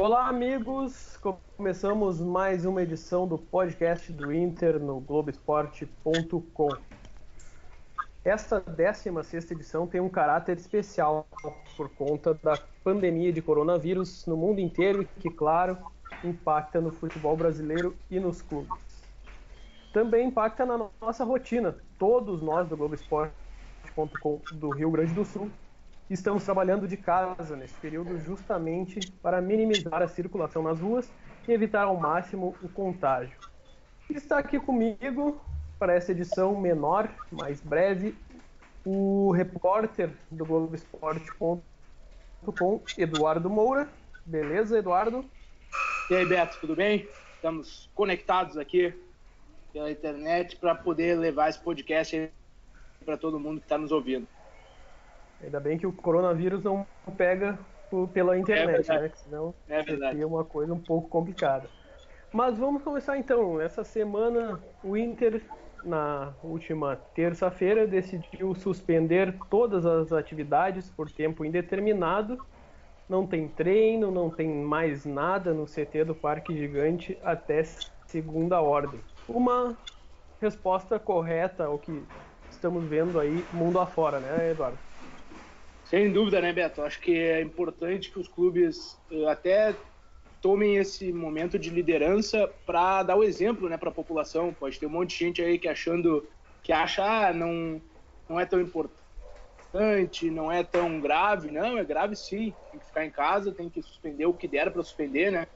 Olá, amigos! Começamos mais uma edição do podcast do Inter no Globoesporte.com. Esta 16 edição tem um caráter especial por conta da pandemia de coronavírus no mundo inteiro que, claro, impacta no futebol brasileiro e nos clubes. Também impacta na nossa rotina. Todos nós do Globoesporte.com do Rio Grande do Sul estamos trabalhando de casa nesse período justamente para minimizar a circulação nas ruas e evitar ao máximo o contágio. Está aqui comigo para essa edição menor, mais breve, o repórter do Globoesporte.com, Eduardo Moura. Beleza, Eduardo? E aí, Beto, tudo bem? Estamos conectados aqui pela internet para poder levar esse podcast para todo mundo que está nos ouvindo. Ainda bem que o coronavírus não pega pela internet, é né? Que senão é seria uma coisa um pouco complicada. Mas vamos começar então. Essa semana o Inter, na última terça-feira, decidiu suspender todas as atividades por tempo indeterminado. Não tem treino, não tem mais nada no CT do Parque Gigante até segunda ordem. Uma resposta correta ao que estamos vendo aí mundo afora, né, Eduardo? Sem dúvida, né, Beto? Acho que é importante que os clubes até tomem esse momento de liderança para dar o exemplo, né, para a população. Pode ter um monte de gente aí que achando que acha ah, não não é tão importante, não é tão grave. Não, é grave sim. Tem que ficar em casa, tem que suspender o que der para suspender, né?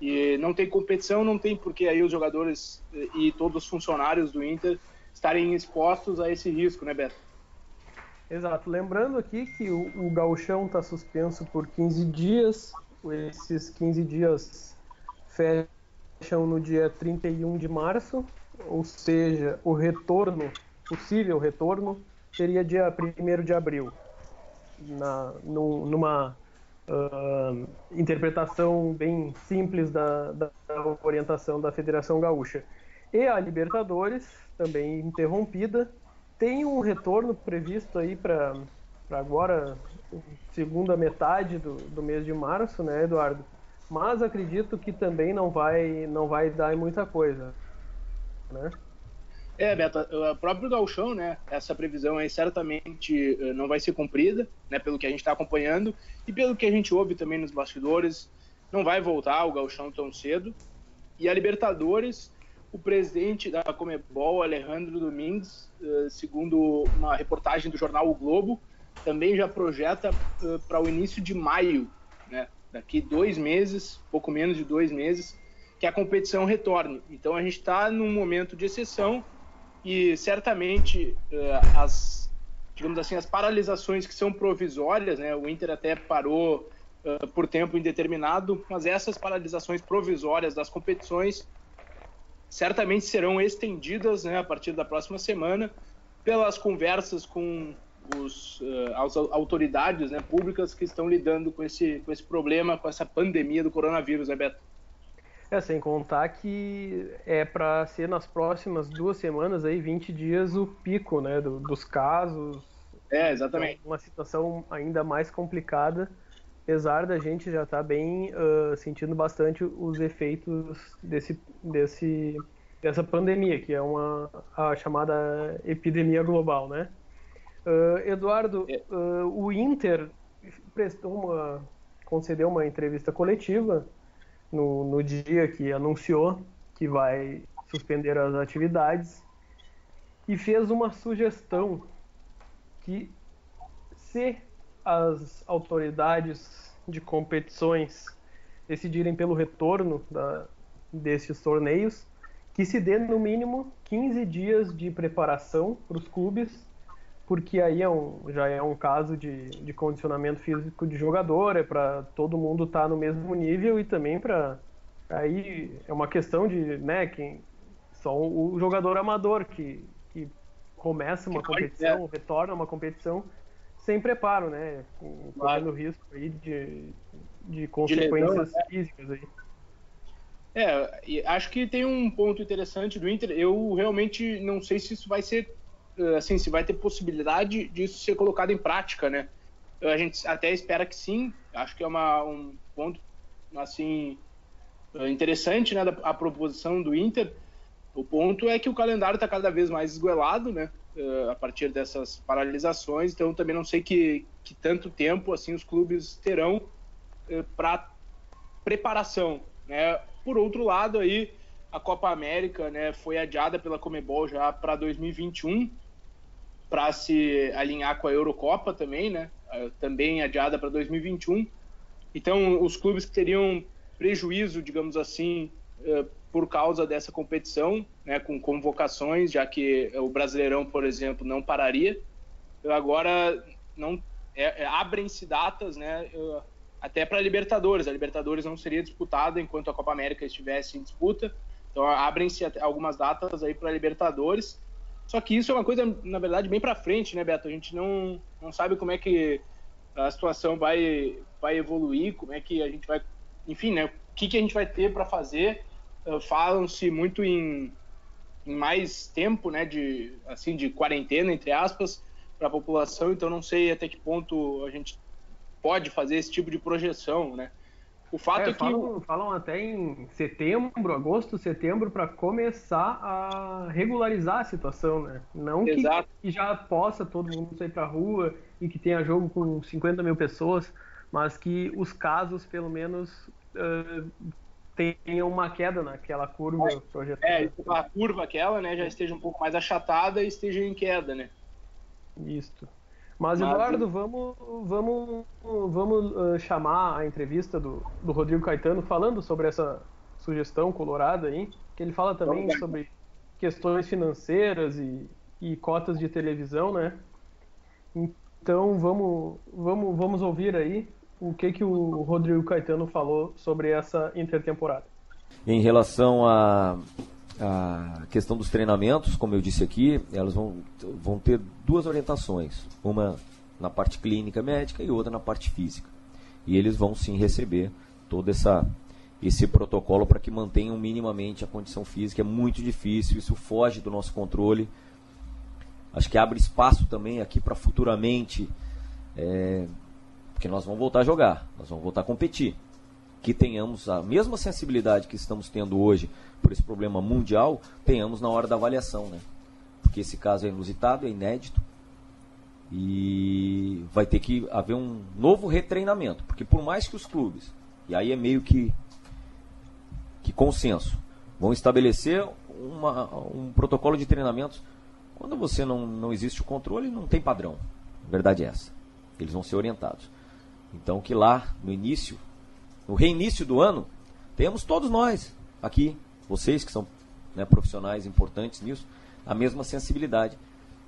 E não tem competição, não tem porque aí os jogadores e todos os funcionários do Inter estarem expostos a esse risco, né, Beto? Exato. Lembrando aqui que o, o gauchão está suspenso por 15 dias. Esses 15 dias fecham no dia 31 de março, ou seja, o retorno, possível retorno, seria dia 1 de abril. Na, num, numa uh, interpretação bem simples da, da orientação da Federação Gaúcha. E a Libertadores, também interrompida, tem um retorno previsto aí para agora, segunda metade do, do mês de março, né, Eduardo? Mas acredito que também não vai, não vai dar muita coisa, né? É, Beto, o próprio Galchão, né? Essa previsão aí certamente não vai ser cumprida, né? Pelo que a gente está acompanhando e pelo que a gente ouve também nos bastidores, não vai voltar o Galchão tão cedo. E a Libertadores, o presidente da Comebol, Alejandro Domingues, segundo uma reportagem do jornal O Globo, também já projeta para o início de maio, né? Daqui dois meses, pouco menos de dois meses, que a competição retorne. Então a gente está num momento de exceção e certamente as digamos assim as paralisações que são provisórias, né? O Inter até parou por tempo indeterminado, mas essas paralisações provisórias das competições certamente serão estendidas, né, a partir da próxima semana, pelas conversas com os, uh, as autoridades né, públicas que estão lidando com esse, com esse problema, com essa pandemia do coronavírus, né, Beto? É, sem contar que é para ser nas próximas duas semanas, aí 20 dias, o pico né, do, dos casos. É, exatamente. Uma situação ainda mais complicada, apesar da gente já estar tá bem uh, sentindo bastante os efeitos desse, desse, dessa pandemia, que é uma a chamada epidemia global, né? Uh, Eduardo, uh, o Inter prestou uma, concedeu uma entrevista coletiva no, no dia que anunciou que vai suspender as atividades e fez uma sugestão que se as autoridades de competições decidirem pelo retorno da, desses torneios, que se dê no mínimo 15 dias de preparação para os clubes porque aí é um, já é um caso de, de condicionamento físico de jogador, é para todo mundo estar tá no mesmo nível e também para aí é uma questão de, né, quem só o jogador amador que, que começa uma competição, retorna uma competição sem preparo, né, correndo risco aí de, de consequências de lesão, né? físicas aí. É, acho que tem um ponto interessante do Inter. Eu realmente não sei se isso vai ser, eh, assim, se vai ter possibilidade disso ser colocado em prática, né? A gente até espera que sim. Acho que é uma, um ponto, assim, eh, interessante, né, a proposição do Inter. O ponto é que o calendário está cada vez mais esguelado, né? Eh, a partir dessas paralisações. Então, também não sei que, que tanto tempo assim os clubes terão para preparação, né? Por outro lado, aí a Copa América, né, foi adiada pela Comebol já para 2021 para se alinhar com a Eurocopa também, né? Também adiada para 2021. Então, os clubes que teriam prejuízo, digamos assim, eh, por causa dessa competição, né, com convocações, já que o Brasileirão, por exemplo, não pararia. Agora não é, é, abrem-se datas, né, até para a Libertadores. A Libertadores não seria disputada enquanto a Copa América estivesse em disputa. Então abrem-se algumas datas aí para a Libertadores. Só que isso é uma coisa, na verdade, bem para frente, né, Beto? A gente não, não sabe como é que a situação vai, vai evoluir, como é que a gente vai, enfim, né? O que, que a gente vai ter para fazer? Uh, Falam-se muito em, em mais tempo, né? De assim, de quarentena entre aspas para a população. Então não sei até que ponto a gente pode fazer esse tipo de projeção, né? O fato é, é que. Falam, falam, até em setembro, agosto, setembro, para começar a regularizar a situação, né? Não que, que, já possa todo mundo sair para rua e que tenha jogo com 50 mil pessoas, mas que os casos, pelo menos, uh, tenham uma queda naquela curva é, projetada. É, a curva aquela, né, já esteja um pouco mais achatada e esteja em queda, né? Isso. Mas, Eduardo, vamos, vamos, vamos uh, chamar a entrevista do, do Rodrigo Caetano falando sobre essa sugestão colorada aí, que ele fala também sobre questões financeiras e, e cotas de televisão, né? Então vamos, vamos, vamos ouvir aí o que, que o Rodrigo Caetano falou sobre essa intertemporada. Em relação a, a questão dos treinamentos, como eu disse aqui, elas vão, vão ter duas orientações. Uma na parte clínica médica e outra na parte física. E eles vão sim receber todo essa, esse protocolo para que mantenham minimamente a condição física. É muito difícil, isso foge do nosso controle. Acho que abre espaço também aqui para futuramente, é, porque nós vamos voltar a jogar, nós vamos voltar a competir que tenhamos a mesma sensibilidade que estamos tendo hoje por esse problema mundial, tenhamos na hora da avaliação, né? Porque esse caso é inusitado, é inédito e vai ter que haver um novo retreinamento, porque por mais que os clubes, e aí é meio que que consenso, vão estabelecer uma, um protocolo de treinamentos. Quando você não, não existe o controle, não tem padrão. A verdade é essa. Eles vão ser orientados. Então que lá no início no reinício do ano, temos todos nós aqui, vocês que são né, profissionais importantes nisso, a mesma sensibilidade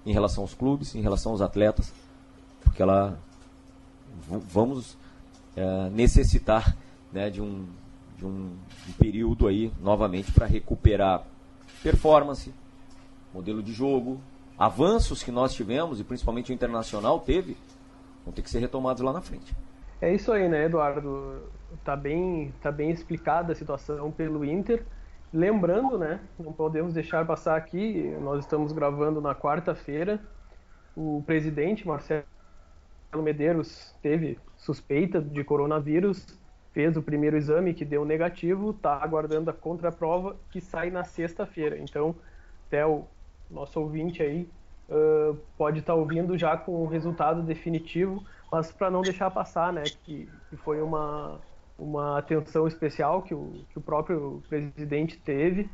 em relação aos clubes, em relação aos atletas, porque ela vamos é, necessitar né, de, um, de um, um período aí novamente para recuperar performance, modelo de jogo, avanços que nós tivemos e principalmente o internacional teve, vão ter que ser retomados lá na frente. É isso aí, né, Eduardo? Tá bem, tá bem explicada a situação pelo Inter. Lembrando, né, não podemos deixar passar aqui, nós estamos gravando na quarta-feira. O presidente Marcelo Medeiros teve suspeita de coronavírus, fez o primeiro exame que deu negativo, está aguardando a contraprova que sai na sexta-feira. Então, até o nosso ouvinte aí uh, pode estar tá ouvindo já com o resultado definitivo mas para não deixar passar, né, que, que, foi uma, uma atenção especial que o, que o próprio presidente teve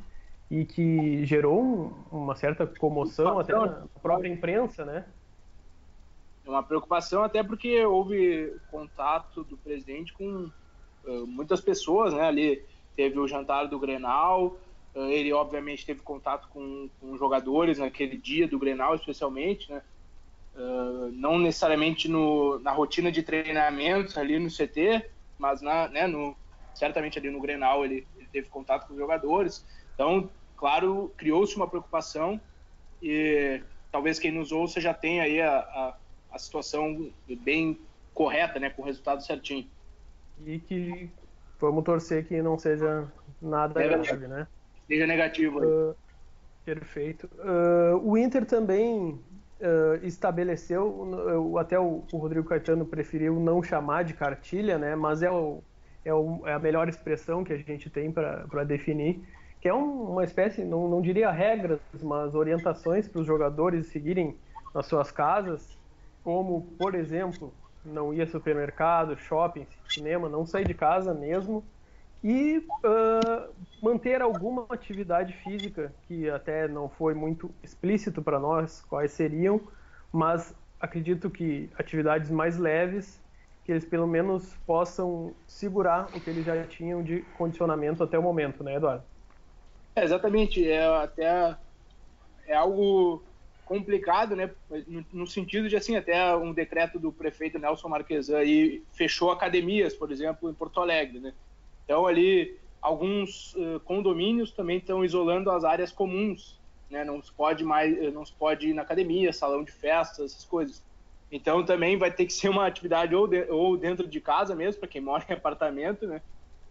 e que gerou um, uma certa comoção até na própria imprensa, né? É uma preocupação até porque houve contato do presidente com uh, muitas pessoas, né? Ali teve o jantar do Grenal, uh, ele obviamente teve contato com, com jogadores naquele dia do Grenal, especialmente, né? uh, não necessariamente no, na rotina de treinamentos ali no CT, mas na, né, no, certamente ali no Grenal ele, ele teve contato com os jogadores. Então, claro, criou-se uma preocupação e talvez quem nos ouça já tenha aí a, a, a situação bem correta, né, com o resultado certinho. E que vamos torcer que não seja nada é grave, né? Seja negativo. Uh, perfeito. Uh, o Inter também uh, estabeleceu, até o, o, Rodrigo Caetano preferiu não chamar de cartilha, né? Mas é, o, é, o, é a melhor expressão que a gente tem para definir, que é um, uma espécie, não, não diria regras, mas orientações para os jogadores seguirem nas suas casas, como, por exemplo, não ir a supermercado, shopping, cinema, não sair de casa mesmo e uh, manter alguma atividade física que até não foi muito explícito para nós quais seriam, mas acredito que atividades mais leves que eles pelo menos possam segurar o que eles já tinham de condicionamento até o momento, né, Eduardo? É, exatamente, é até é algo complicado, né? No, no, sentido de assim, até um decreto do prefeito Nelson Marquesan aí fechou academias, por exemplo, em Porto Alegre, né? Então ali alguns uh, condomínios também estão isolando as áreas comuns, né? Não se pode mais, eh, não se pode ir na academia, salão de festas, essas coisas. Então também vai ter que ser uma atividade ou, de, ou dentro de casa mesmo para quem mora em apartamento, né?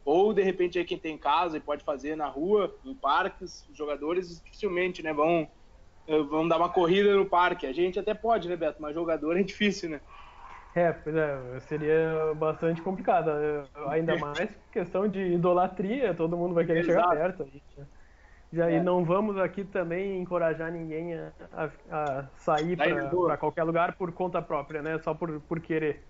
Ou de repente é quem tem casa e pode fazer na rua, em parques. Os jogadores dificilmente, né, vão vamos dar uma corrida no parque. A gente até pode, né, Beto? Mas jogador é difícil, né? É, pois é, seria bastante complicado. Ainda mais questão de idolatria, todo mundo vai querer Exato. chegar perto. Já, já é. E não vamos aqui também encorajar ninguém a, a, a sair para qualquer lugar por conta própria, né? Só por, por querer.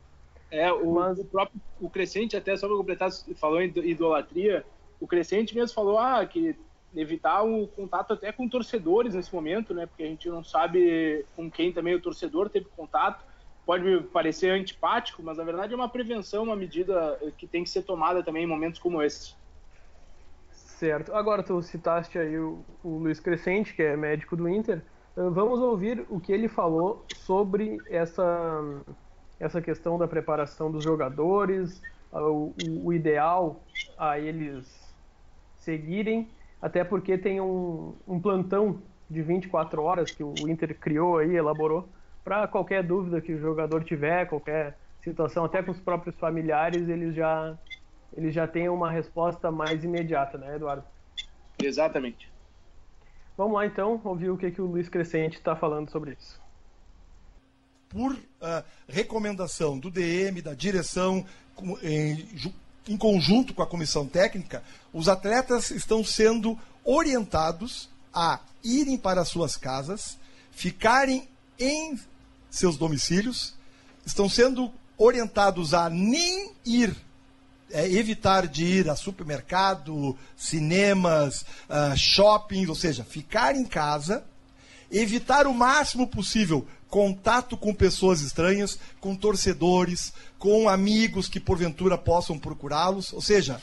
É, o, Mas... o próprio o Crescente, até só para completar, falou em idolatria, o Crescente mesmo falou ah, que evitar o contato até com torcedores nesse momento, né? Porque a gente não sabe com quem também o torcedor teve contato. Pode parecer antipático, mas na verdade é uma prevenção, uma medida que tem que ser tomada também em momentos como esse. Certo. Agora tu citaste aí o, o Luiz Crescente, que é médico do Inter. Eh, vamos ouvir o que ele falou sobre essa, essa questão da preparação dos jogadores, o, o ideal a eles seguirem até porque tem um, um plantão de 24 horas que o Inter criou aí, elaborou, para qualquer dúvida que o jogador tiver, qualquer situação, até com os próprios familiares, eles já, eles já têm uma resposta mais imediata, né, Eduardo? Exatamente. Vamos lá então, ouvir o que, que o Luiz Crescente está falando sobre isso. Por uh, recomendação do DM, da direção, em, em conjunto com a comissão técnica, os atletas estão sendo orientados a irem para suas casas, ficarem em seus domicílios, estão sendo orientados a nem ir, é, evitar de ir a supermercado, cinemas, uh, shoppings, ou seja, ficar em casa, evitar o máximo possível contato com pessoas estranhas, com torcedores, com amigos que porventura possam procurá-los, ou seja,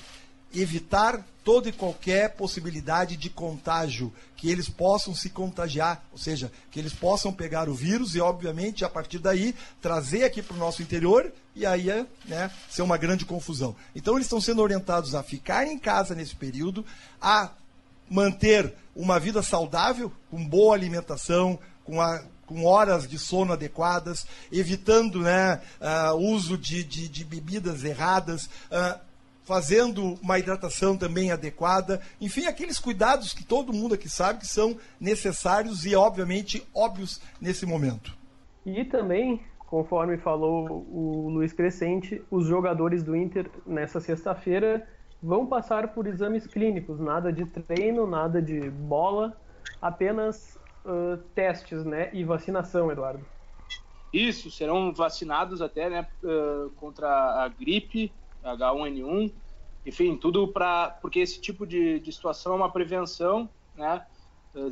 evitar toda e qualquer possibilidade de contágio, que eles possam se contagiar, ou seja, que eles possam pegar o vírus e, obviamente, a partir daí, trazer aqui para o nosso interior e aí é, né, ser uma grande confusão. Então, eles estão sendo orientados a ficar em casa nesse período, a manter uma vida saudável, com boa alimentação, com a com horas de sono adequadas, evitando né, uh, uso de, de, de, bebidas erradas, uh, fazendo uma hidratação também adequada, enfim, aqueles cuidados que todo mundo aqui sabe que são necessários e, obviamente, óbvios nesse momento. E também, conforme falou o Luiz Crescente, os jogadores do Inter nessa sexta-feira vão passar por exames clínicos, nada de treino, nada de bola, apenas uh, testes né, e vacinação, Eduardo. Isso, serão vacinados até né, uh, contra a gripe, H1N1, enfim, tudo para. Porque esse tipo de, de situação é uma prevenção, né?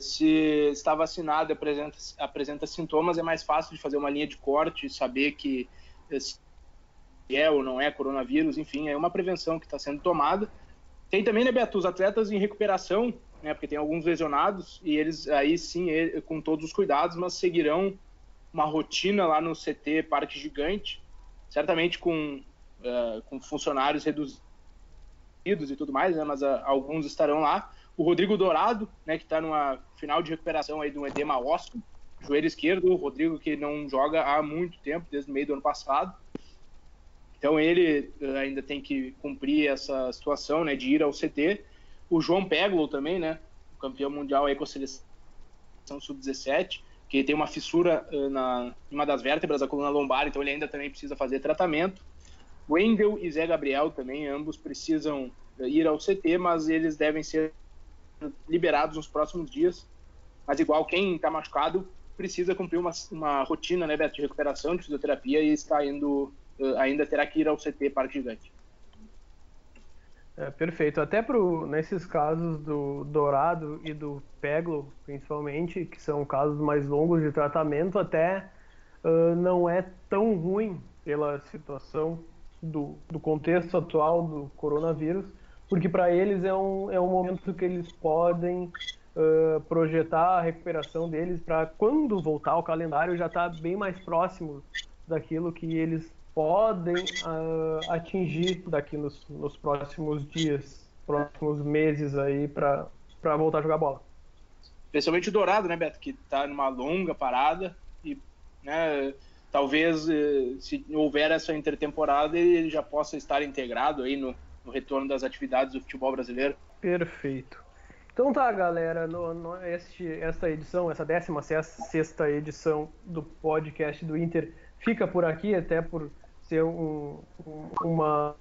Se está vacinado apresenta, apresenta sintomas, é mais fácil de fazer uma linha de corte, saber que se é ou não é coronavírus, enfim, é uma prevenção que está sendo tomada. Tem também, né, Beto, os atletas em recuperação, né, porque tem alguns lesionados e eles aí sim, com todos os cuidados, mas seguirão uma rotina lá no CT Parque Gigante, certamente com, uh, com funcionários reduzidos e tudo mais, né? mas uh, alguns estarão lá. O Rodrigo Dourado, né, que está numa final de recuperação aí de um edema ósseo, joelho esquerdo, o Rodrigo que não joga há muito tempo, desde o meio do ano passado. Então ele uh, ainda tem que cumprir essa situação, né, de ir ao CT. O João Peglo também, né, campeão mundial aí com a seleção sub-17, que tem uma fissura na uma das vértebras da coluna lombar, então ele ainda também precisa fazer tratamento. Wendel e Zé Gabriel também, ambos precisam uh, ir ao CT, mas eles devem ser liberados nos próximos dias. Mas igual quem está machucado precisa cumprir uma, uma rotina, né, de recuperação, de fisioterapia e está indo uh, ainda terá que ir ao CT Parque Gigante. É, perfeito. Até pro, nesses casos do Dourado e do Peglo, principalmente, que são casos mais longos de tratamento, até uh, não é tão ruim pela situação do, do contexto atual do coronavírus, porque para eles é um, é um momento que eles podem uh, projetar a recuperação deles para quando voltar ao calendário já estar tá bem mais próximo daquilo que eles podem uh, atingir daqui nos, nos, próximos dias, próximos meses aí para voltar a jogar bola. Especialmente o Dourado, né, Beto, que está numa longa parada e, né, talvez eh, se houver essa intertemporada ele já possa estar integrado aí no, no retorno das atividades do futebol brasileiro. Perfeito. Então tá, galera, no, no, este, essa edição, essa 16 sexta edição do podcast do Inter fica por aqui, até por ser um, uma,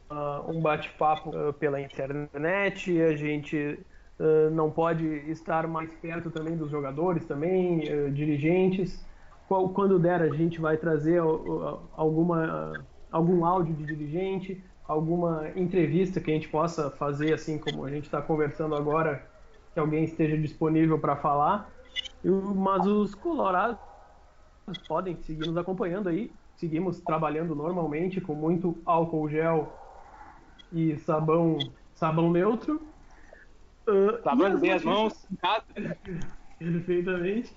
um bate-papo uh, pela internet, a gente uh, não pode estar mais perto também dos jogadores, também, uh, dirigentes. Quando der, a gente vai trazer alguma, algum áudio de dirigente, alguma entrevista que a gente possa fazer, assim como a gente está conversando agora, que alguém esteja disponível para falar. Mas os colorados podem seguir nos acompanhando aí seguimos trabalhando normalmente com muito álcool gel e sabão, sabão neutro. Uh, Lavando bem as mãos. Perfeitamente.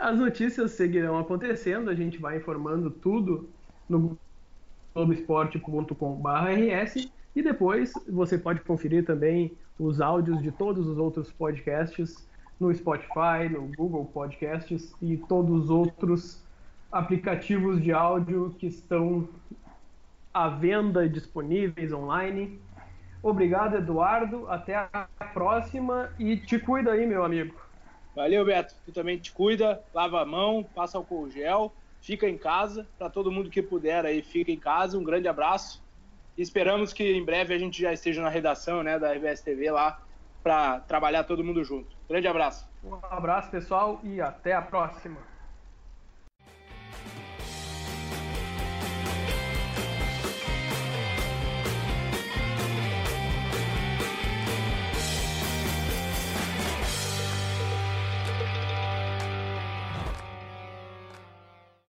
As notícias seguirão acontecendo, a gente vai informando tudo no globesport.com.br e depois você pode conferir também os áudios de todos os outros podcasts no Spotify, no Google Podcasts e todos os outros aplicativos de áudio que estão à venda disponíveis online. Obrigado, Eduardo. Até a próxima e te cuida aí, meu amigo. Valeu, Beto. Tu também te cuida, lava a mão, passa álcool gel, fica em casa. Para todo mundo que puder aí, fica em casa. Um grande abraço. Esperamos que em breve a gente já esteja na redação né, da RBS TV lá para trabalhar todo mundo junto. Grande abraço. Um abraço, pessoal, e até a próxima.